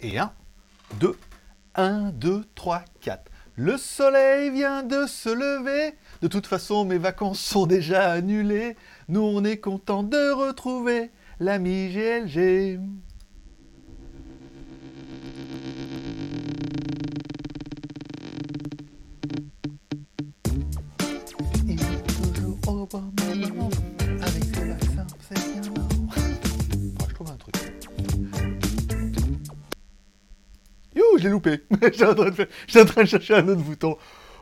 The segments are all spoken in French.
Et 1, 2, 1, 2, 3, 4. Le soleil vient de se lever. De toute façon, mes vacances sont déjà annulées. Nous, on est content de retrouver l'ami GLG. L'ai loupé. J'étais en, train de chercher un autre bouton.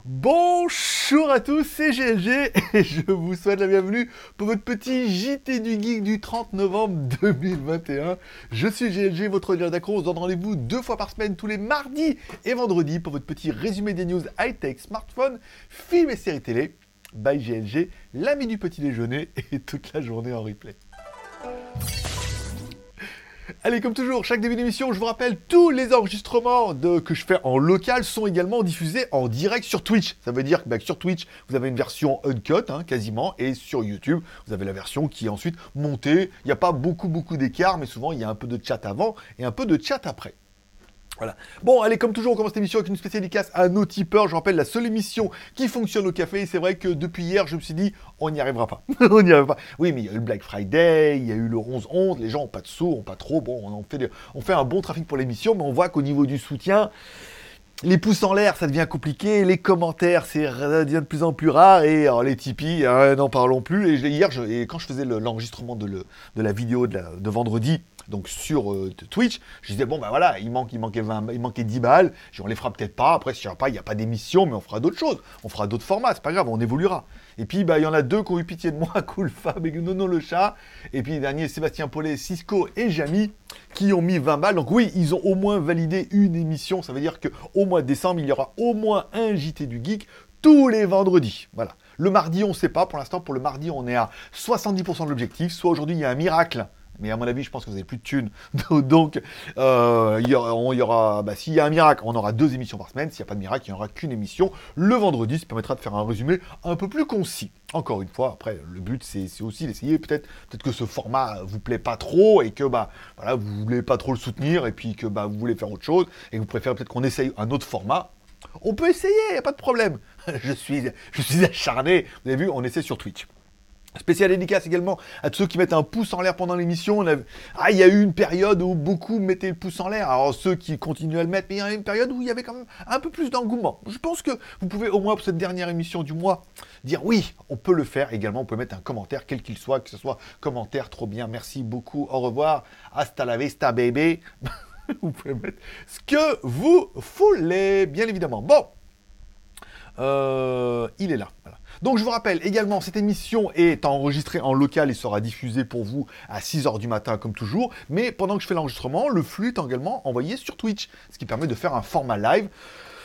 Bonjour à tous, c'est GLG et je vous souhaite la bienvenue pour votre petit JT du Geek du 30 novembre 2021. Je suis GLG, votre leader d'accro. On se donne rendez-vous deux fois par semaine, tous les mardis et vendredis, pour votre petit résumé des news high-tech, smartphone, films et séries télé. By GLG, l'ami du petit déjeuner et toute la journée en replay. Allez, comme toujours, chaque début d'émission, je vous rappelle, tous les enregistrements que je fais en local sont également diffusés en direct sur Twitch. Ça veut dire que bah, sur Twitch, vous avez une version uncut, hein, quasiment, et sur YouTube, vous avez la version qui est ensuite montée. Il n'y a pas beaucoup, beaucoup d'écart, mais souvent, il y a un peu de chat avant et un peu de chat après. Voilà. Bon, allez, comme toujours, on commence l'émission avec une spéciale dédicace à nos tipeurs. Je rappelle, la seule émission qui fonctionne au café. C'est vrai que depuis hier, je me suis dit, on n'y arrivera pas. on n'y arrivera pas. Oui, mais il y a eu le Black Friday, il y a eu le 11-11. Les gens ont pas de sous, ont pas trop. Bon, on, fait, un bon trafic pour l'émission, mais on voit qu'au niveau du soutien, les pouces en l'air, ça devient compliqué. Les commentaires, c'est devient de plus en plus rare. Et les Tipeee, hein, n'en parlons plus. Et hier, quand je faisais le- l'enregistrement de, la vidéo de vendredi, donc sur euh, Twitch, je disais, bon, ben voilà, il, manque, il, manquait 20 il manquait 10 balles. Je on les fera peut-être pas. Après, si pas, il n'y a pas d'émission, mais on fera d'autres choses. On fera d'autres formats, c'est pas grave, on évoluera. Et puis, bah, il y en a deux qui ont eu pitié de moi, Cool Fab et Nono le chat. Et puis, les derniers, Sébastien Paulet, Cisco et Jamy, qui ont mis 20 balles. Donc oui, ils ont au moins validé une émission. Ça veut dire qu'au mois de décembre, il y aura au moins un JT du Geek tous les vendredis. Voilà. Le mardi, on ne sait pas. Pour l'instant, pour le mardi, on est à 70% de l'objectif. Soit aujourd'hui, il y a un miracle. Mais à mon avis, je pense que vous n'avez plus de thunes. Donc, euh, y aura, bah, s'il y a un miracle, on aura deux émissions par semaine. S'il n'y a pas de miracle, il n'y aura qu'une émission le vendredi. Ça permettra de faire un résumé un peu plus concis. Encore une fois, après, le but, c'est aussi d'essayer. Peut-être peut que ce format vous plaît pas trop et que bah, voilà, vous voulez pas trop le soutenir et puis que bah, vous voulez faire autre chose et que vous préférez peut-être qu'on essaye un autre format. On peut essayer, il n'y a pas de problème. je, suis, je suis acharné. Vous avez vu, on essaie sur Twitch. Spécial dédicace également à tous ceux qui mettent un pouce en l'air pendant l'émission. Ah, il y a eu une période où beaucoup mettaient le pouce en l'air. Alors ceux qui continuent à le mettre, mais il y a eu une période où il y avait quand même un peu plus d'engouement. Je pense que vous pouvez au moins pour cette dernière émission du mois dire oui, on peut le faire. Également, on peut mettre un commentaire, quel qu'il soit, que ce soit commentaire trop bien, merci beaucoup, au revoir, hasta la vista baby. vous pouvez mettre ce que vous voulez, bien évidemment. Bon, euh, il est là. Donc je vous rappelle également, cette émission est enregistrée en local et sera diffusée pour vous à 6h du matin comme toujours. Mais pendant que je fais l'enregistrement, le flux est également envoyé sur Twitch, ce qui permet de faire un format live.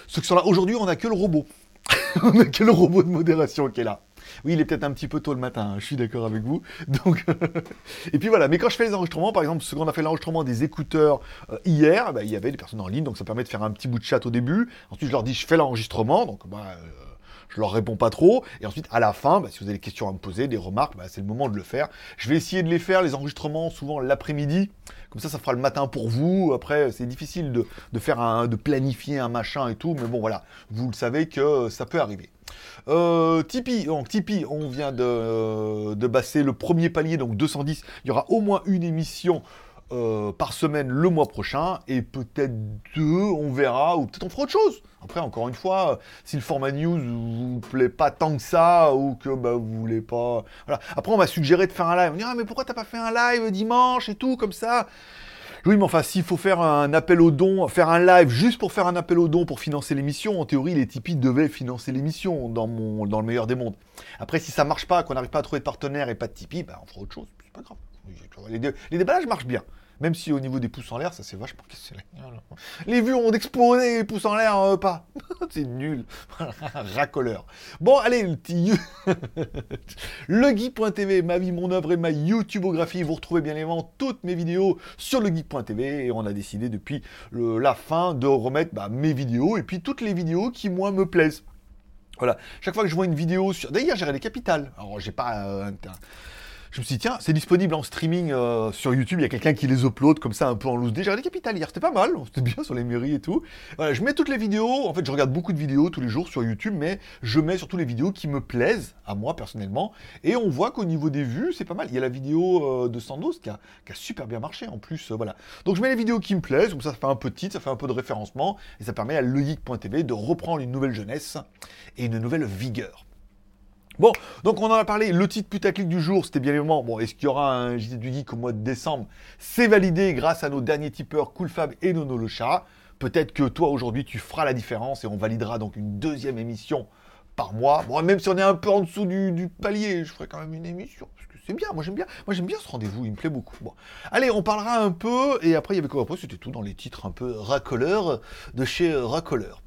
Qui sont là aujourd'hui, on n'a que le robot. on n'a que le robot de modération qui est là. Oui, il est peut-être un petit peu tôt le matin, hein, je suis d'accord avec vous. Et puis voilà, mais quand je fais les enregistrements, par exemple, ce qu'on a fait l'enregistrement des écouteurs euh, hier, bah, il y avait des personnes en ligne, donc ça permet de faire un petit bout de chat au début. Ensuite, je leur dis, je fais l'enregistrement, donc bah, euh, je leur réponds pas trop. Et ensuite, à la fin, bah, si vous avez des questions à me poser, des remarques, bah, c'est le moment de le faire. Je vais essayer de les faire, les enregistrements, souvent l'après-midi. Comme ça, ça fera le matin pour vous. Après, c'est difficile de, de faire un, de planifier un machin et tout. Mais bon, voilà, vous le savez que ça peut arriver. Euh, Tipeee, on vient de, de passer le premier palier, donc 210. Il y aura au moins une émission euh, par semaine le mois prochain, et peut-être deux, on verra, ou peut-être on fera autre chose. Après, encore une fois, euh, si le format news vous plaît pas tant que ça, ou que bah, vous voulez pas... Voilà. Après, on m'a suggéré de faire un live. On dit, ah, mais pourquoi t'as pas fait un live dimanche et tout, comme ça? Oui, mais enfin, s'il faut faire un appel aux dons, faire un live juste pour faire un appel aux dons pour financer l'émission, en théorie, les Tipeee devaient financer l'émission dans, dans le meilleur des mondes. Après, si ça marche pas, qu'on n'arrive pas à trouver de partenaire et pas de Tipeee, bah, on fera autre chose. C'est pas grave. Les, les déballages marchent bien. Même si au niveau des pouces en l'air, ça c'est vachement cassé. Les vues ont explosé, les pouces en l'air, euh, pas. c'est nul. Racoleur. Bon, allez, le petit... legeek.tv, ma vie, mon œuvre et ma YouTubeographie. Vous retrouvez bien évidemment toutes mes vidéos sur legeek.tv et on a décidé depuis la fin de remettre bah, mes vidéos et puis toutes les vidéos qui, moi, me plaisent. Voilà. Chaque fois que je vois une vidéo sur. D'ailleurs, j'ai les capitales. Alors, j'ai pas. euh, je me suis dit, tiens, c'est disponible en streaming euh, sur YouTube. Il y a quelqu'un qui les upload comme ça, un peu en loose. Déjà, les Capital hier, c'était pas mal. C'était bien sur les mairies et tout. Je mets toutes les vidéos. En fait, je regarde beaucoup de vidéos tous les jours sur YouTube, mais je mets surtout les vidéos qui me plaisent, à moi personnellement. Et on voit qu'au niveau des vues, c'est pas mal. Il y a la vidéo euh, de Sandos qui a, super bien marché en plus. Euh, voilà. Donc, je mets les vidéos qui me plaisent. Comme ça, ça fait un peu titre, ça fait un peu de référencement. Et ça permet à legeek.tv de reprendre une nouvelle jeunesse et une nouvelle vigueur. Bon, donc on en a parlé, le titre putaclic du jour, c'était bien évidemment, bon, est-ce qu'il y aura un JT du Geek au mois de décembre? C'est validé grâce à nos derniers tipeurs Coolfab et Nono le chat. Peut-être que toi aujourd'hui tu feras la différence et on validera donc une deuxième émission par mois. Bon, même si on est un peu en dessous du, palier, je ferai quand même une émission. Parce que c'est bien, moi j'aime bien. Moi j'aime bien ce rendez-vous, il me plaît beaucoup. Bon. Allez, on parlera un peu, et après il y avait quoi? Après c'était tout dans les titres un peu racoleurs de chez Racoleur.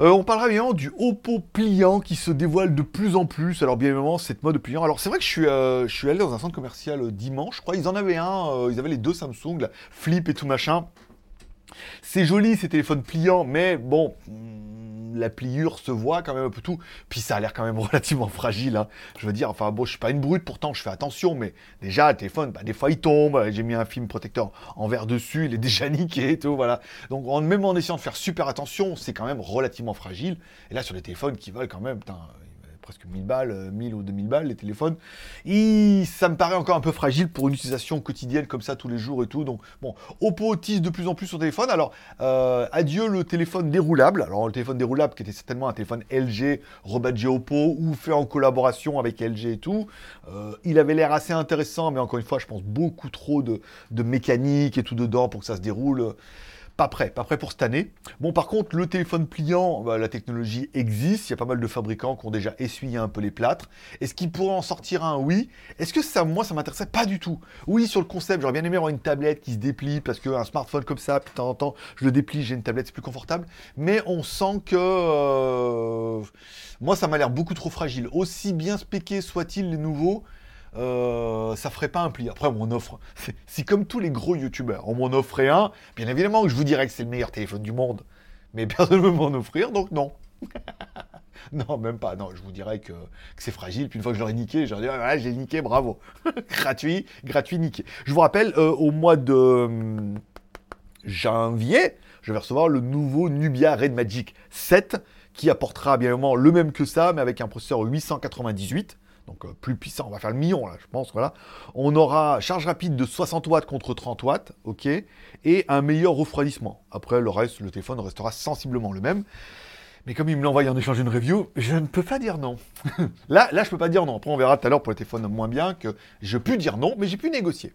Euh, on parlera bien du Oppo pliant qui se dévoile de plus en plus. Alors bien évidemment, cette mode pliant. Alors c'est vrai que je suis, euh, allé dans un centre commercial euh, dimanche, je crois. Ils en avaient un, ils avaient les deux Samsung, Flip et tout machin. C'est joli ces téléphones pliants, mais bon, la pliure se voit quand même un peu tout. Puis ça a l'air quand même relativement fragile. Hein. Je veux dire, enfin bon, je suis pas une brute, pourtant je fais attention, mais déjà le téléphone, bah, des fois il tombe. J'ai mis un film protecteur en verre dessus, il est déjà niqué et tout, voilà. Donc même en essayant de faire super attention, c'est quand même relativement fragile. Et là sur les téléphones qui valent quand même, putain, presque 1000 balles, 1000 euh, ou 2000 balles, les téléphones. Et ça me paraît encore un peu fragile pour une utilisation quotidienne comme ça tous les jours et tout. Donc, bon, Oppo utilise de plus en plus son téléphone. Alors, euh, adieu le téléphone déroulable. Alors, le téléphone déroulable qui était certainement un téléphone LG rebadgé Oppo ou fait en collaboration avec LG et tout. Euh, il avait l'air assez intéressant, mais encore une fois, je pense beaucoup trop de, de mécanique et tout dedans pour que ça se déroule. Pas prêt, pas prêt pour cette année. Bon, par contre, le téléphone pliant, bah, la technologie existe. Il y a pas mal de fabricants qui ont déjà essuyé un peu les plâtres. Est-ce qu'il pourrait en sortir un? Oui. Est-ce que ça, moi, ça m'intéressait pas du tout? Oui, sur le concept, j'aurais bien aimé avoir une tablette qui se déplie parce qu'un smartphone comme ça, de temps en temps, je le déplie, j'ai une tablette, c'est plus confortable. Mais on sent que. Euh, moi, ça m'a l'air beaucoup trop fragile. Aussi bien spéqué soit-il les nouveaux, euh, ça ferait pas un pli. Après, on offre. Si comme tous les gros youtubeurs, on m'en offrait un, bien évidemment que je vous dirais que c'est le meilleur téléphone du monde. Mais personne ne veut m'en offrir, donc non. non, même pas. Non, je vous dirais que, c'est fragile. Puis une fois que je l'aurai niqué, leur dirais, ah, j'ai niqué, bravo. gratuit, gratuit, niqué. Je vous rappelle, euh, au mois de hum, janvier, je vais recevoir le nouveau Nubia Red Magic 7 qui apportera bien évidemment le même que ça, mais avec un processeur 898 donc euh, plus puissant, on va faire le million là, je pense, voilà. On aura charge rapide de 60 watts contre 30 watts, ok, et un meilleur refroidissement. Après, le reste, le téléphone restera sensiblement le même. Mais comme il me l'envoie en échange d'une review, je ne peux pas dire non. là, là, je peux pas dire non. Après, on verra tout à l'heure pour le téléphone moins bien que je peux dire non, mais j'ai pu négocier.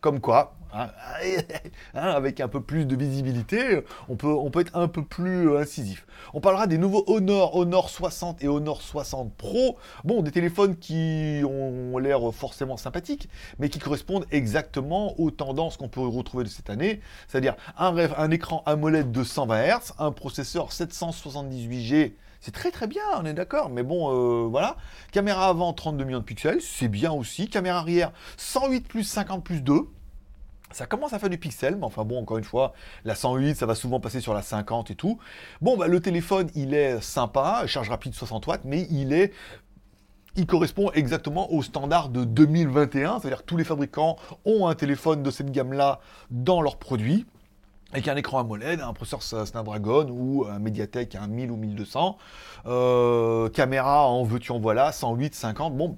Comme quoi, hein, hein, avec un peu plus de visibilité, on peut, on peut être un peu plus euh, incisif. On parlera des nouveaux Honor, Honor 60 et Honor 60 Pro. Bon, des téléphones qui ont l'air forcément sympathiques, mais qui correspondent exactement aux tendances qu'on peut retrouver de cette année. C'est-à-dire un, un écran AMOLED de 120 Hz, un processeur 778G c'est très très bien, on est d'accord, mais bon, euh, voilà. Caméra avant, 32 millions de pixels, c'est bien aussi. Caméra arrière, 108 plus 50 plus 2. Ça commence à faire du pixel, mais enfin bon, encore une fois, la 108, ça va souvent passer sur la 50 et tout. Bon, bah, le téléphone, il est sympa, charge rapide 60 watts, mais il est il correspond exactement au standard de 2021, c'est-à-dire que tous les fabricants ont un téléphone de cette gamme-là dans leurs produits avec un écran AMOLED, un processeur Snapdragon ou un Mediatek un 1000 ou 1200, euh, caméra en veux-tu en voilà, 108, 50, bon,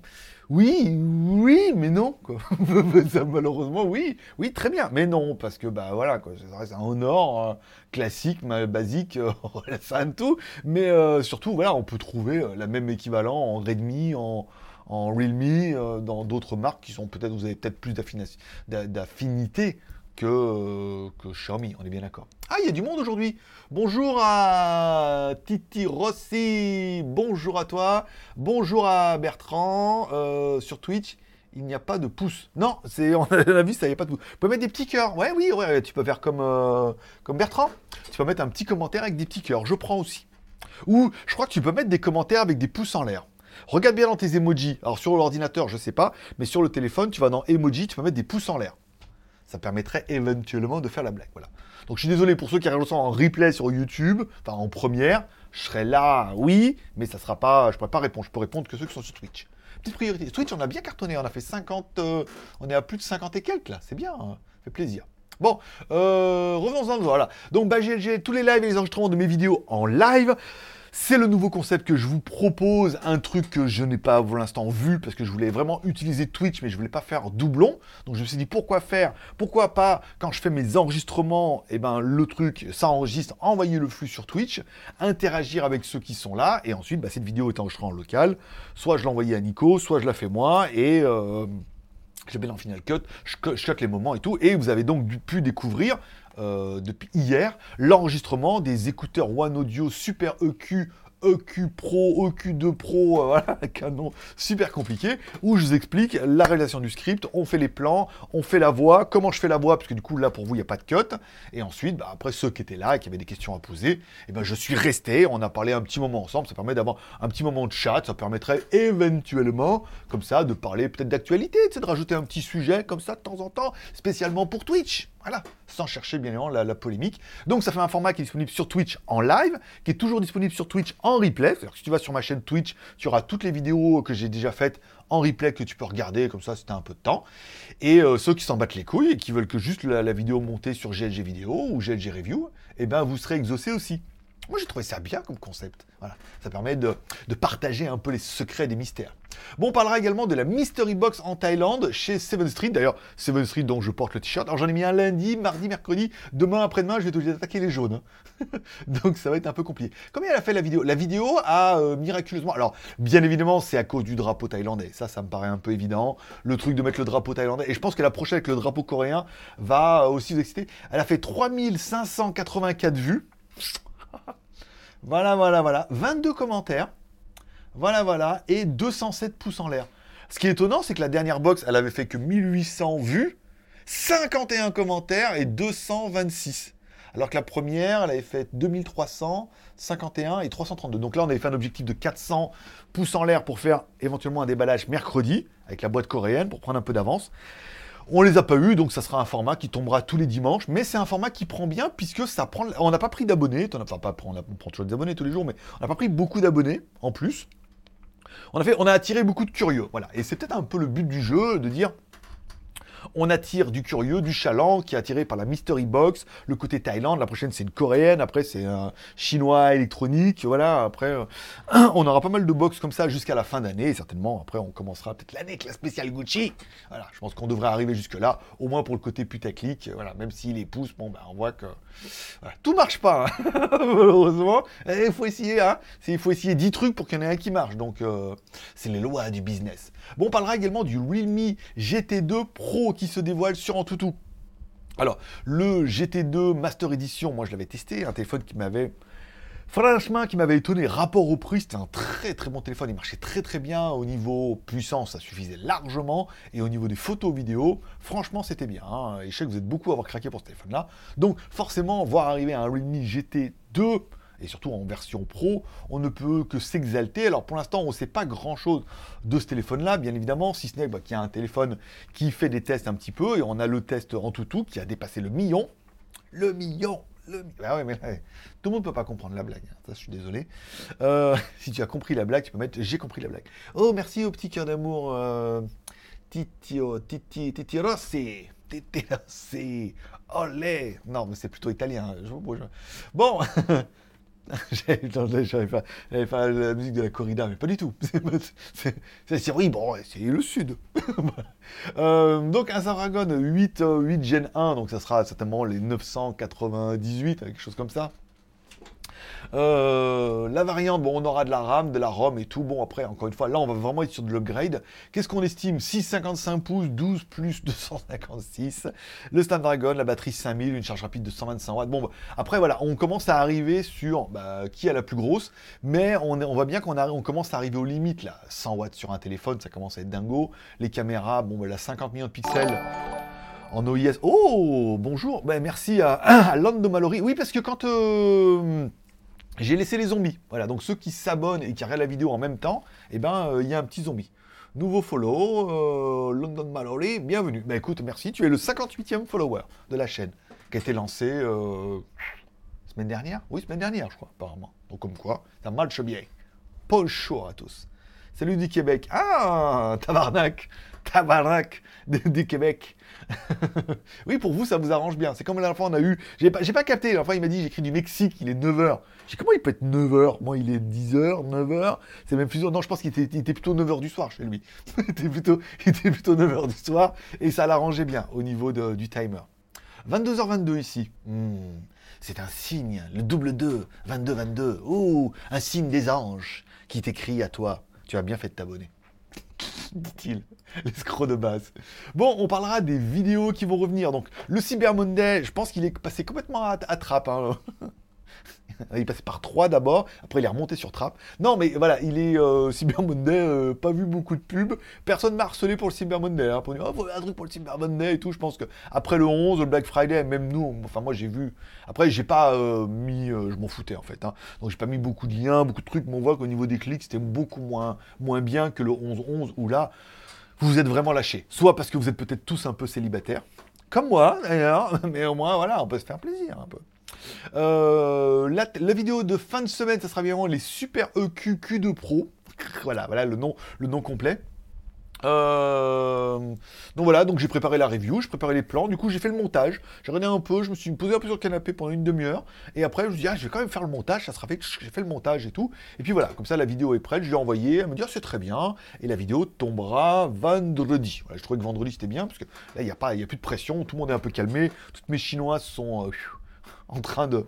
oui, oui, mais non, quoi. malheureusement, oui, oui, très bien, mais non, parce que, bah voilà, quoi, ça un Honor euh, classique, basique, euh, ça tout, mais euh, surtout, voilà, on peut trouver la même équivalent en Redmi, en, en Realme, dans d'autres marques qui sont peut-être, vous avez peut-être plus d'affinité que, que Xiaomi, on est bien d'accord. Ah, il y a du monde aujourd'hui. Bonjour à Titi Rossi, bonjour à toi, bonjour à Bertrand euh, sur Twitch. Il n'y a pas de pouce. Non, c'est on a vu ça, il n'y a pas de pouce. Tu peux mettre des petits cœurs. Ouais, oui, tu peux faire comme, euh, comme Bertrand. Tu peux mettre un petit commentaire avec des petits cœurs. Je prends aussi. Ou je crois que tu peux mettre des commentaires avec des pouces en l'air. Regarde bien dans tes emojis. Alors sur l'ordinateur, je sais pas, mais sur le téléphone, tu vas dans emoji, tu peux mettre des pouces en l'air ça permettrait éventuellement de faire la blague. Voilà. Donc je suis désolé pour ceux qui regardent en replay sur YouTube, enfin en première, je serai là, oui, mais ça sera pas, je pourrais pas répondre, je peux répondre que ceux qui sont sur Twitch. petite priorité. Twitch, on a bien cartonné, on a fait 50, euh, on est à plus de 50 et quelques là, c'est bien, hein. fait plaisir. Bon, euh, revenons-en, voilà. Donc, bah, GLG, tous les lives et les enregistrements de mes vidéos en live. C'est le nouveau concept que je vous propose, un truc que je n'ai pas pour l'instant vu parce que je voulais vraiment utiliser Twitch mais je voulais pas faire doublon. Donc je me suis dit pourquoi faire? Pourquoi pas quand je fais mes enregistrements, et eh ben le truc ça enregistre, envoyer le flux sur Twitch, interagir avec ceux qui sont là et ensuite bah, cette vidéo est enregistrée en local. Soit je l'envoie à Nico, soit je la fais moi et euh, je mets en Final Cut, je, cut les moments et tout, et vous avez donc pu découvrir euh, depuis hier l'enregistrement des écouteurs One Audio Super EQ EQ Pro, EQ2 Pro, euh, voilà, canon super compliqué, où je vous explique la réalisation du script, on fait les plans, on fait la voix, comment je fais la voix, parce que du coup là pour vous il n'y a pas de cut, et ensuite bah, après ceux qui étaient là et qui avaient des questions à poser, eh ben je suis resté, on a parlé un petit moment ensemble, ça permet d'avoir un petit moment de chat, ça permettrait éventuellement comme ça de parler peut-être d'actualité, de rajouter un petit sujet comme ça de temps en temps, spécialement pour Twitch. Voilà, sans chercher bien évidemment la, polémique. Donc ça fait un format qui est disponible sur Twitch en live, qui est toujours disponible sur Twitch en replay. C'est-à-dire que si tu vas sur ma chaîne Twitch, tu auras toutes les vidéos que j'ai déjà faites en replay que tu peux regarder, comme ça c'était un peu de temps. Et euh, ceux qui s'en battent les couilles et qui veulent que juste la, vidéo montée sur GLG Vidéo ou GLG Review, eh ben vous serez exaucés aussi. Moi j'ai trouvé ça bien comme concept. Voilà, ça permet de, partager un peu les secrets des mystères. Bon, on parlera également de la Mystery Box en Thaïlande chez Seven Street. D'ailleurs, Seven Street dont je porte le t-shirt. Alors j'en ai mis un lundi, mardi, mercredi. Demain, après-demain, je vais obligé d'attaquer les jaunes. Hein. Donc ça va être un peu compliqué. Combien elle a fait la vidéo La vidéo a euh, miraculeusement... Alors, bien évidemment, c'est à cause du drapeau thaïlandais. Ça, ça me paraît un peu évident. Le truc de mettre le drapeau thaïlandais. Et je pense que la prochaine avec le drapeau coréen va aussi vous exciter. Elle a fait 3584 vues. voilà, voilà, voilà. 22 commentaires. Voilà, voilà. Et 207 pouces en l'air. Ce qui est étonnant, c'est que la dernière box, elle avait fait que 1800 vues, 51 commentaires et 226. Alors que la première, elle avait fait 2351 et 332. Donc là, on avait fait un objectif de 400 pouces en l'air pour faire éventuellement un déballage mercredi avec la boîte coréenne pour prendre un peu d'avance. On les a pas eu, donc ça sera un format qui tombera tous les dimanches, mais c'est un format qui prend bien puisque ça prend. On n'a pas pris d'abonnés, enfin pas, on, on prend toujours des abonnés tous les jours, mais on n'a pas pris beaucoup d'abonnés en plus on a, on a attiré beaucoup de curieux. Voilà. Et c'est peut-être un peu le but du jeu de dire on attire du curieux, du chaland, qui est attiré par la Mystery Box, le côté Thaïlande, la prochaine c'est une coréenne, après c'est un chinois électronique, voilà, après euh, on aura pas mal de box comme ça jusqu'à la fin d'année, certainement après on commencera peut-être l'année avec la spéciale Gucci, voilà, je pense qu'on devrait arriver jusque là, au moins pour le côté putaclic, voilà, même si les pouces, bon ben on voit que tout marche pas, hein. malheureusement, il faut essayer, hein, il faut essayer 10 trucs pour qu'il y en ait un qui marche, donc euh, c'est les lois du business. Bon, on parlera également du Realme GT2 Pro qui se dévoile sur Antutu. Alors, le GT2 Master Edition, moi je l'avais testé, un téléphone qui m'avait franchement qui m'avait étonné. Rapport au prix, c'était un très très bon téléphone. Il marchait très très bien au niveau puissance, ça suffisait largement. Et au niveau des photos vidéo, franchement, c'était bien. Hein. Et je sais que vous êtes beaucoup à avoir craqué pour ce téléphone-là. Donc, forcément, voir arriver un Realme GT2 et surtout en version pro, on ne peut que s'exalter. Alors pour l'instant, on ne sait pas grand-chose de ce téléphone-là, bien évidemment, si ce n'est bah, qu'il y a un téléphone qui fait des tests un petit peu, et on a le test en tout tout qui a dépassé le million. Le million le... Ah mais tout le monde peut pas comprendre la blague. Hein. Ça, je suis désolé. Euh, si tu as compris la blague, tu peux mettre j'ai compris la blague. Oh, merci au petit cœur d'amour. Euh... Titio, titi, titi Rossi. Titi Rossi. Olé. Non, mais c'est plutôt italien. Bon. J'avais pas, la musique de la corrida, mais pas du tout. C'est oui, bon, c'est le sud. Euh, donc un Snapdragon 8, 8 Gen 1, donc ça sera certainement les 998, quelque chose comme ça. Euh, la variante, bon, on aura de la RAM, de la ROM et tout. Bon, après, encore une fois, là, on va vraiment être sur de l'upgrade. Qu'est-ce qu'on estime? 6,55 pouces, 12 plus 256. Le Snapdragon, la batterie 5000, une charge rapide de 125 watts. Bon, après, voilà, on commence à arriver sur bah, qui a la plus grosse. Mais on, voit bien qu'on on commence à arriver aux limites, là. 100 watts sur un téléphone, ça commence à être dingo. Les caméras, bon, bah, la 50 millions de pixels en OIS. Oh, bonjour. Ben, merci à, à Lando Mallory. Oui, parce que quand euh, j'ai laissé les zombies. Voilà, donc ceux qui s'abonnent et qui regardent la vidéo en même temps, eh ben, euh, il y a un petit zombie. Nouveau follow, euh, London Mallory, bienvenue. Bah écoute, merci, tu es le 58e follower de la chaîne, qui a été lancé euh, semaine dernière? Oui, semaine dernière, je crois, apparemment. Donc comme quoi, ça marche bien. Paul show à tous. Salut du Québec. Ah, tabarnak. Tabarnak du Québec. oui, pour vous, ça vous arrange bien. C'est comme la on a eu. J'ai pas, capté. Fois, il m'a dit j'écris du Mexique, il est 9h. J'ai comment il peut être 9h Moi, il est 10h, 9h. C'est même plus. Non, je pense qu'il était, plutôt 9h du soir chez lui. il, était plutôt, était plutôt 9h du soir. Et ça l'arrangeait bien au niveau du timer. 22h22 ici. Hmm, c'est un signe. Le double 2, 22-22. Oh, un signe des anges qui t'écrit à toi. Tu as bien fait de t'abonner dit-il, l'escroc de base. Bon, on parlera des vidéos qui vont revenir. Donc, le Cyber Monday, je pense qu'il est passé complètement à, trappe. Hein. il passé par 3 d'abord, après il est remonté sur Trap. Non, mais voilà, il est euh, Cyber Monday, euh, pas vu beaucoup de pubs. Personne m'a harcelé pour le Cyber Monday. Hein, pour dire, oh, faut un truc pour le Cyber Monday et tout. Je pense que après le 11, le Black Friday, même nous, enfin moi j'ai vu. Après, j'ai pas euh, mis, je m'en foutais en fait. Hein. donc j'ai pas mis beaucoup de liens, beaucoup de trucs, mais on voit qu'au niveau des clics, c'était beaucoup moins, moins bien que le 11-11 où là, vous vous êtes vraiment lâché. Soit parce que vous êtes peut-être tous un peu célibataires, comme moi d'ailleurs, mais au moins voilà, on peut se faire plaisir un peu. Euh, la, vidéo de fin de semaine, ça sera vraiment les Super EQ Q2 Pro. Voilà, voilà le nom, le nom complet. Euh, donc voilà, donc j'ai préparé la review, j'ai préparé les plans, du coup j'ai fait le montage, j'ai regardé un peu, je me suis posé un peu sur le canapé pendant une demi-heure, et après je me suis dit, ah, je vais quand même faire le montage, ça sera fait, j'ai fait le montage et tout, et puis voilà, comme ça la vidéo est prête, je lui ai envoyé, elle me dit, ah, c'est très bien, et la vidéo tombera vendredi. Je trouvais que vendredi c'était bien, parce que là il n'y a, pas, a plus de pression, tout le monde est un peu calmé, toutes mes chinoises sont... Euh, en train de,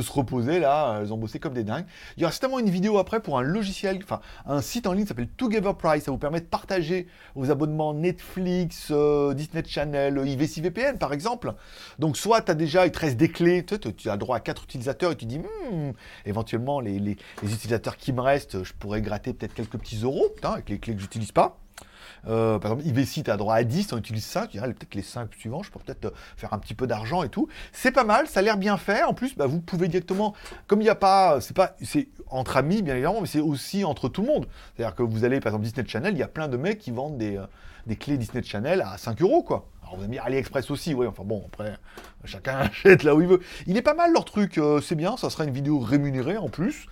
se reposer là, elles ont bossé comme des dingues. Il y aura certainement une vidéo après pour un logiciel, enfin un site en ligne qui s'appelle Together Price, ça vous permet de partager vos abonnements Netflix, euh, Disney Channel, IVC VPN par exemple. Donc soit tu as déjà, il te reste des clés, tu, as droit à quatre utilisateurs et tu dis, hmm, éventuellement les, les, utilisateurs qui me restent, je pourrais gratter peut-être quelques petits euros avec les clés que j'utilise pas. Euh, par exemple, IVC, tu as droit à 10, on utilise 5, tu peut-être les 5 suivants, je peux peut-être euh, faire un petit peu d'argent et tout. C'est pas mal, ça a l'air bien fait. En plus, bah, vous pouvez directement, comme il n'y a pas, c'est pas, c'est entre amis, bien évidemment, mais c'est aussi entre tout le monde. C'est-à-dire que vous allez, par exemple, Disney Channel, il y a plein de mecs qui vendent des, euh, des clés Disney Channel à 5 euros, quoi. Alors vous avez mis AliExpress aussi, oui, enfin bon, après, chacun achète là où il veut. Il est pas mal leur truc, c'est bien, ça sera une vidéo rémunérée en plus.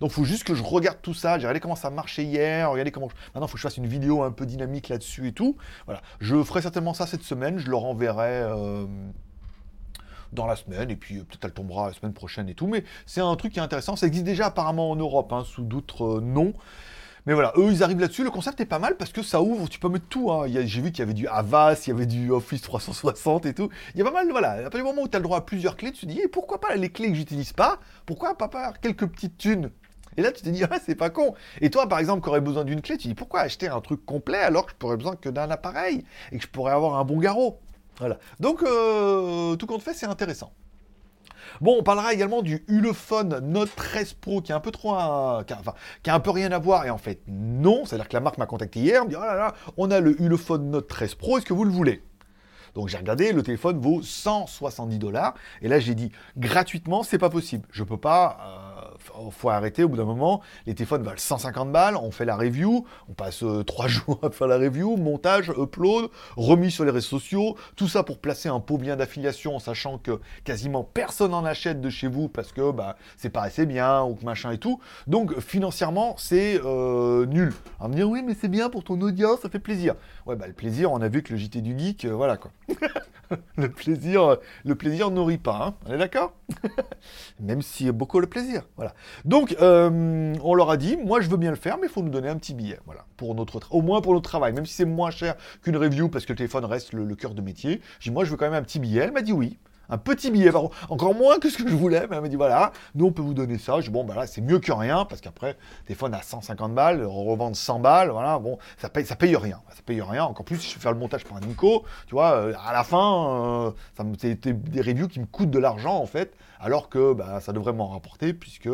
Donc, il faut juste que je regarde tout ça. J'ai regardé comment ça marchait hier. Regardez comment. Maintenant, il faut que je fasse une vidéo un peu dynamique là-dessus et tout. Voilà. Je ferai certainement ça cette semaine. Je le renverrai. Euh, dans la semaine, et puis euh, peut-être elle tombera la semaine prochaine et tout, mais c'est un truc qui est intéressant, ça existe déjà apparemment en Europe, hein, sous d'autres euh, noms, mais voilà, eux, ils arrivent là-dessus. Le concept est pas mal parce que ça ouvre, tu peux mettre tout. Hein. J'ai vu qu'il y avait du Avast, il y avait du Office 360 et tout. Il y a pas mal, voilà. À partir du moment où tu as le droit à plusieurs clés, tu te dis, pourquoi pas les clés que j'utilise pas? Pourquoi pas faire quelques petites thunes? Et là, tu te dis, ah, c'est pas con. Et toi, par exemple, qui aurais besoin d'une clé, tu dis, pourquoi acheter un truc complet alors que je pourrais besoin que d'un appareil et que je pourrais avoir un bon garrot? Voilà. Donc, euh, tout compte fait, c'est intéressant. Bon, on parlera également du Ulefone Note 13 Pro qui est un peu trop, a, qui a un peu rien à voir et en fait non, c'est-à-dire que la marque m'a contacté hier, me dit oh là là, on a le Ulefone Note 13 Pro, est-ce que vous le voulez? Donc j'ai regardé, le téléphone vaut 170 dollars. Et là j'ai dit gratuitement, c'est pas possible. Je peux pas. Euh, faut arrêter au bout d'un moment. Les téléphones valent 150 balles, on fait la review, on passe euh, trois jours à faire la review, montage, upload, remis sur les réseaux sociaux, tout ça pour placer un pot bien d'affiliation en sachant que quasiment personne en achète de chez vous parce que bah, c'est pas assez bien ou que machin et tout. Donc financièrement, c'est euh, nul. On va me dire oui, mais c'est bien pour ton audience, ça fait plaisir. Ouais, bah le plaisir, on a vu que le JT du Geek, euh, voilà quoi. le plaisir, le plaisir nourrit pas, hein on est d'accord? Même si beaucoup le plaisir, voilà. Donc, euh, on leur a dit, moi je veux bien le faire, mais il faut nous donner un petit billet, voilà, pour notre au moins pour notre travail, même si c'est moins cher qu'une review parce que le téléphone reste le, le cœur de métier. J'ai dit, moi je veux quand même un petit billet. Elle m'a dit oui un petit billet, encore moins que ce que je voulais, mais elle m'a dit voilà, nous on peut vous donner ça. Je dis bon, bah là c'est mieux que rien, parce qu'après, téléphone à 150 balles, revendre 100 balles, voilà, bon, ça paye, ça paye rien. Ça paye rien, encore plus si je fais le montage par un Nico, tu vois, euh, à la fin, euh, ça c'était des reviews qui me coûtent de l'argent en fait, alors que bah, ça devrait m'en rapporter, puisque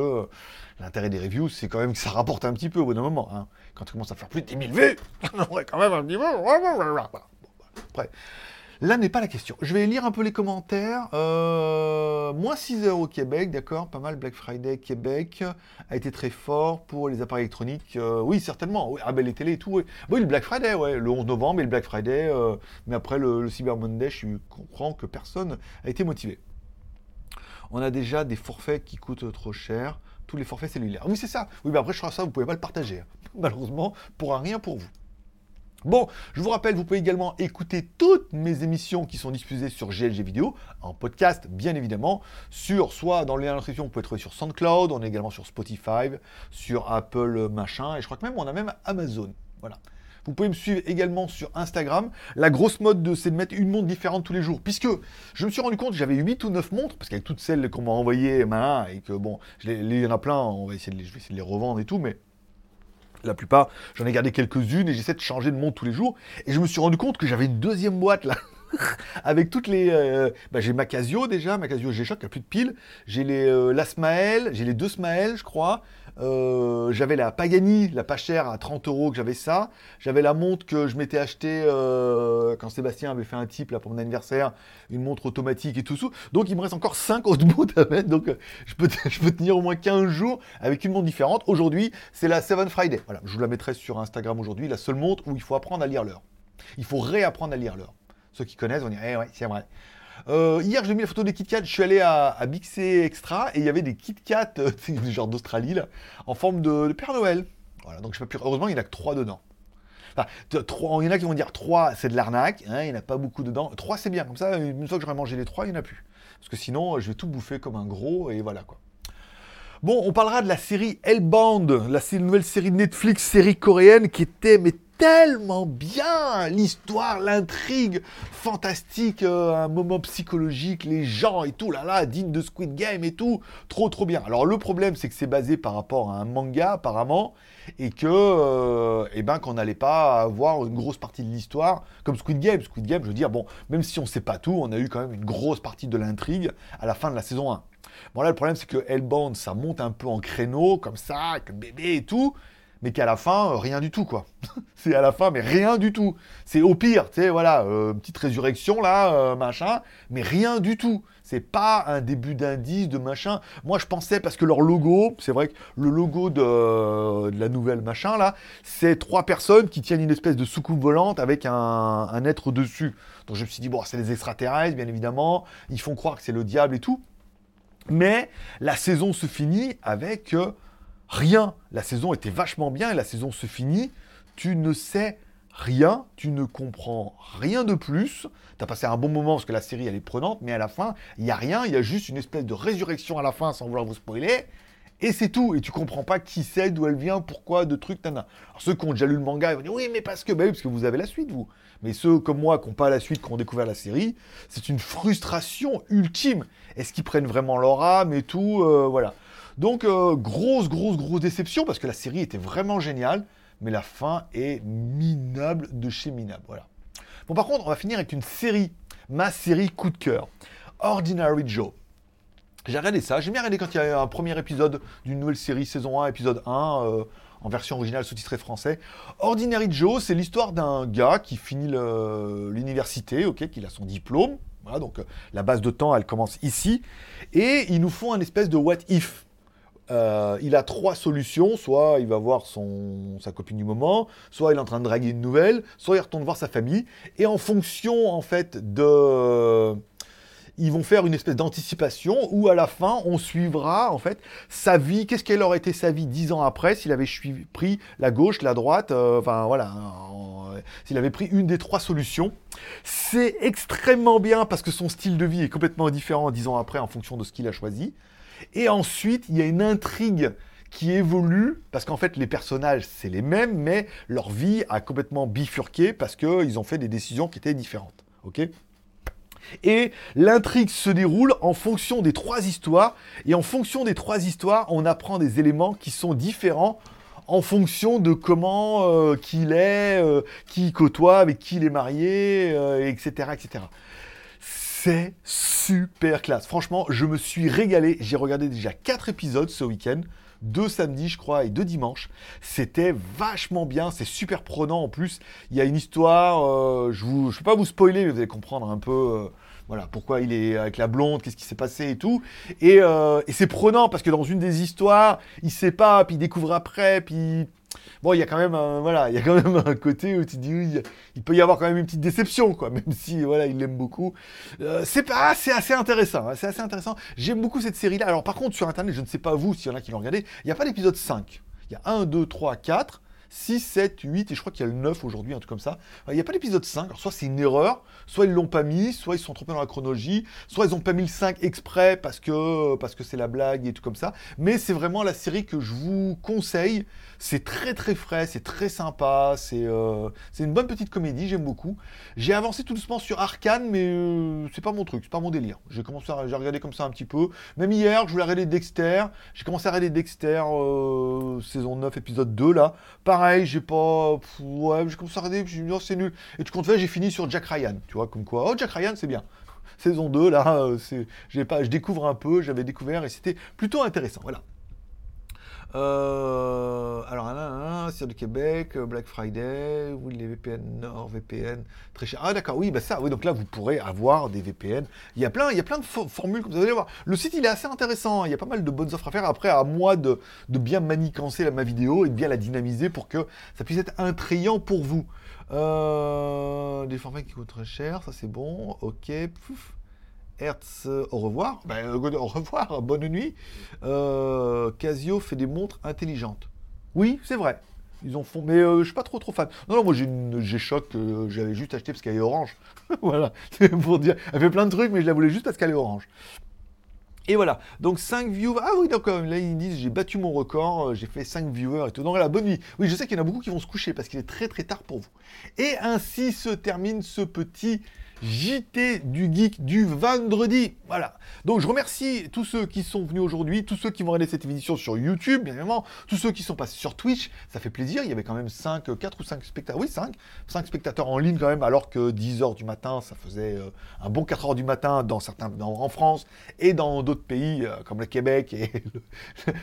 l'intérêt des reviews, c'est quand même que ça rapporte un petit peu au bout d'un moment. Hein. Quand tu commences à faire plus de 10 000 vues, on aurait quand même un petit peu. Après, Là n'est pas la question. Je vais lire un peu les commentaires. Euh, moins 6 heures au Québec, d'accord, pas mal. Black Friday Québec a été très fort pour les appareils électroniques. Euh, oui, certainement. Ah ben les télés et tout. Oui. le Black Friday, ouais, le 11 novembre et le Black Friday. Euh, mais après le, Cyber Monday, je comprends que personne a été motivé. On a déjà des forfaits qui coûtent trop cher tous les forfaits cellulaires. Oui, c'est ça. Oui, mais après, je crois ça, vous pouvez pas le partager. Hein. malheureusement, pourra rien pour vous. Bon, je vous rappelle, vous pouvez également écouter toutes mes émissions qui sont diffusées sur GLG Vidéo, en podcast bien évidemment, sur soit dans les inscriptions, vous pouvez trouver sur SoundCloud, on est également sur Spotify, sur Apple machin, et je crois que même on a même Amazon. Voilà. Vous pouvez me suivre également sur Instagram. La grosse mode, c'est de mettre une montre différente tous les jours. Puisque je me suis rendu compte j'avais 8 ou 9 montres, parce qu'avec toutes celles qu'on m'a envoyées, et que bon, il y en a plein, on va essayer de vais essayer de les revendre et tout, mais la plupart, j'en ai gardé quelques-unes et j'essaie de changer de montre tous les jours. Et je me suis rendu compte que j'avais une deuxième boîte là. avec toutes les. Euh, bah, j'ai ma Casio déjà, ma Casio G-Shock, qui a plus de piles. J'ai les, euh, la Smael, j'ai les deux Smael, je crois. Euh, j'avais la Pagani, la pas chère à 30 euros que j'avais ça. J'avais la montre que je m'étais acheté quand Sébastien avait fait un type là pour mon anniversaire, une montre automatique et tout ça. Donc il me reste encore 5 autres montres à mettre. Donc je peux, je peux tenir au moins 15 jours avec une montre différente. Aujourd'hui, c'est la Seven Friday. Voilà, je vous la mettrai sur Instagram aujourd'hui, la seule montre où il faut apprendre à lire l'heure. Il faut réapprendre à lire l'heure. Ceux qui connaissent vont dire, eh ouais, c'est vrai. Euh, hier, j'ai mis la photo des Kit Kat. Je suis allé à, Bixé Extra et il y avait des Kit Kat, euh, genre d'Australie, en forme de, Père Noël. Voilà, donc je pas pu... Heureusement, il n'y en a que 3 dedans. Enfin, il y en a qui vont dire 3, c'est de l'arnaque, hein, il n'y en a pas beaucoup dedans. 3, c'est bien, comme ça, une fois que j'aurai mangé les 3, il n'y en a plus. Parce que sinon, je vais tout bouffer comme un gros, et voilà quoi. Bon, on parlera de la série Hellbound, la nouvelle série Netflix, série coréenne, qui était mais tellement bien. L'histoire, l'intrigue fantastique, euh, un moment psychologique, les gens et tout, là là, digne de Squid Game et tout, trop trop bien. Alors le problème c'est que c'est basé par rapport à un manga apparemment et que euh, eh ben qu'on n'allait pas avoir une grosse partie de l'histoire comme Squid Game. Squid Game, je veux dire bon, même si on sait pas tout, on a eu quand même une grosse partie de l'intrigue à la fin de la saison 1. Bon là le problème c'est que Hellbound ça monte un peu en créneau comme ça, le bébé et tout mais qu'à la fin, euh, rien du tout, quoi. c'est à la fin, mais rien du tout. C'est au pire, tu sais, voilà, euh, petite résurrection, là, machin, mais rien du tout. C'est pas un début d'indice de machin. Moi, je pensais, parce que leur logo, c'est vrai que le logo de, la nouvelle machin, là, c'est trois personnes qui tiennent une espèce de soucoupe volante avec un, un être dessus. Donc je me suis dit, bon, c'est les extraterrestres, bien évidemment. Ils font croire que c'est le diable et tout. Mais la saison se finit avec rien. La saison était vachement bien et la saison se finit. Tu ne sais rien, tu ne comprends rien de plus. Tu as passé un bon moment parce que la série elle est prenante, mais à la fin, il n'y a rien, il y a juste une espèce de résurrection à la fin sans vouloir vous spoiler. Et c'est tout. Et tu comprends pas qui c'est, d'où elle vient, pourquoi, de trucs, tana. Alors ceux qui ont déjà lu le manga, ils vont dire oui, mais parce que, bah parce que vous avez la suite, vous. Mais ceux comme moi qui n'ont pas la suite, qui ont découvert la série, c'est une frustration ultime. Est-ce qu'ils prennent vraiment leur âme et tout euh, Voilà. Donc, euh, grosse, grosse, grosse déception parce que la série était vraiment géniale, mais la fin est minable de chez minable. Voilà. Bon, par contre, on va finir avec une série, ma série coup de cœur Ordinary Joe. J'ai regardé ça, j'ai bien regardé quand il y a un premier épisode d'une nouvelle série, saison 1, épisode 1, euh, en version originale sous-titré français. Ordinary Joe, c'est l'histoire d'un gars qui finit l'université, ok, qui a son diplôme. Donc euh, la base de temps, elle commence ici. Et ils nous font un espèce de what if. Euh, il a trois solutions. Soit il va voir son, sa copine du moment, soit il est en train de draguer une nouvelle, soit il retourne voir sa famille. Et en fonction, en fait, de... Ils vont faire une espèce d'anticipation où à la fin, on suivra, en fait, sa vie. Qu'est-ce qu'elle aurait été sa vie dix ans après s'il avait pris la gauche, la droite, euh, enfin voilà, s'il avait pris une des trois solutions. C'est extrêmement bien parce que son style de vie est complètement différent dix ans après en fonction de ce qu'il a choisi. Et ensuite, il y a une intrigue qui évolue, parce qu'en fait, les personnages, c'est les mêmes, mais leur vie a complètement bifurqué parce qu'ils ont fait des décisions qui étaient différentes. Ok? Et l'intrigue se déroule en fonction des trois histoires. Et en fonction des trois histoires, on apprend des éléments qui sont différents en fonction de comment euh, qu'il est, euh, qui côtoie, avec qui il est marié, etc., euh, etc. Super classe. Franchement, je me suis régalé. J'ai regardé déjà 4 épisodes ce week-end. Deux samedis, je crois, et deux dimanches. C'était vachement bien. C'est super prenant en plus. Il y a une histoire. Euh, je ne vais pas vous spoiler, mais vous allez comprendre un peu. Euh, voilà, pourquoi il est avec la blonde, qu'est-ce qui s'est passé et tout. Et, euh, et c'est prenant parce que dans une des histoires, il sait pas, puis il découvre après, puis bon, il y a quand même un, voilà, il y a quand même un côté où tu dis, oui, il peut y avoir quand même une petite déception, quoi, même si, voilà, il l'aime beaucoup. Euh, c'est pas, c'est assez intéressant, hein, c'est assez intéressant. J'aime beaucoup cette série-là. Alors, par contre, sur Internet, je ne sais pas vous, s'il y en a qui l'ont regardé, il n'y a pas l'épisode 5. Il y a 1, 2, 3, 4. 6, 7, 8, et je crois qu'il y a le 9 aujourd'hui, un truc comme ça. Il n'y a pas l'épisode 5, alors soit c'est une erreur, soit ils l'ont pas mis, soit ils sont trompés dans la chronologie, soit ils ont pas mis le 5 exprès parce que parce que c'est la blague et tout comme ça. Mais c'est vraiment la série que je vous conseille. C'est très très frais, c'est très sympa, c'est euh, une bonne petite comédie, j'aime beaucoup. J'ai avancé tout doucement sur Arkane, mais euh, c'est pas mon truc, c'est pas mon délire. J'ai commencé à j'ai regardé comme ça un petit peu. Même hier, je voulais regarder Dexter. J'ai commencé à regarder Dexter euh, saison 9, épisode 2 là. J'ai pas. ouais, j'ai commencé à regarder, je me oh, c'est nul. Et tu comptes faire, j'ai fini sur Jack Ryan. Tu vois, comme quoi. Oh, Jack Ryan, c'est bien. Saison 2, là, c'est, j'ai pas, je découvre un peu, j'avais découvert et c'était plutôt intéressant. Voilà. Euh, alors, là, sur du Québec, euh, Black Friday, les VPN Nord, VPN, très cher. Ah, d'accord, oui, bah ça, oui, donc là, vous pourrez avoir des VPN. Il y a plein, il y a plein de formules, comme vous allez voir. Le site, il est assez intéressant. Il y a pas mal de bonnes offres à faire. Après, à moi de, de bien manicancer ma vidéo et de bien la dynamiser pour que ça puisse être intrayant pour vous. Euh, des formats qui coûtent très cher, ça c'est bon. Ok. Hertz, au revoir. Ben, au revoir, bonne nuit. Euh, Casio fait des montres intelligentes. Oui, c'est vrai. Ils en font, mais euh, je suis pas trop trop fan. Non, non moi j'ai une G-Shock j'avais juste acheté parce qu'elle est orange. voilà, pour dire. Elle fait plein de trucs, mais je la voulais juste parce qu'elle est orange. Et voilà, donc 5 viewers. Ah oui, donc là ils disent j'ai battu mon record, j'ai fait 5 viewers et tout. Donc voilà, bonne nuit. Oui, je sais qu'il y en a beaucoup qui vont se coucher parce qu'il est très très tard pour vous. Et ainsi se termine ce petit JT du Geek du vendredi. Voilà. Donc je remercie tous ceux qui sont venus aujourd'hui, tous ceux qui vont regarder cette émission sur YouTube, bien évidemment, tous ceux qui sont passés sur Twitch. Ça fait plaisir. Il y avait quand même 5, 4 ou 5 spectateurs. Oui, 5. 5 spectateurs en ligne quand même, alors que 10h du matin, ça faisait euh, un bon 4h du matin dans certains, en France et dans d'autres pays euh, comme le Québec et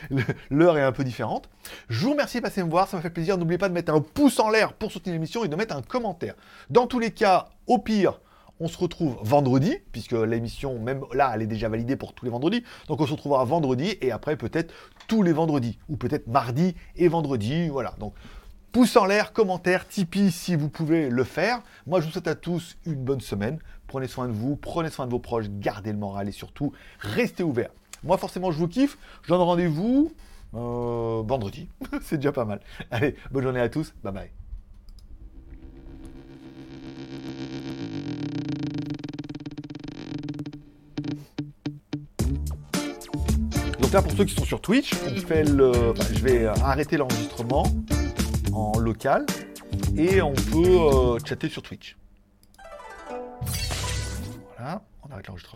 l'heure est un peu différente. Je vous remercie de passer me voir. Ça m'a fait plaisir. N'oubliez pas de mettre un pouce en l'air pour soutenir l'émission et de mettre un commentaire. Dans tous les cas, au pire, on se retrouve vendredi, puisque l'émission, même là, elle est déjà validée pour tous les vendredis. Donc on se retrouvera vendredi et après peut-être tous les vendredis, ou peut-être mardi et vendredi. Voilà. Donc pouce en l'air, commentaire, Tipeee si vous pouvez le faire. Moi je vous souhaite à tous une bonne semaine. Prenez soin de vous, prenez soin de vos proches, gardez le moral et surtout restez ouverts. Moi forcément je vous kiffe. Je donne rendez-vous euh, vendredi. C'est déjà pas mal. Allez, bonne journée à tous. Bye bye. Pour ceux qui sont sur Twitch, on fait le, je vais arrêter l'enregistrement en local et on peut euh, chatter sur Twitch. Voilà, on arrête l'enregistrement.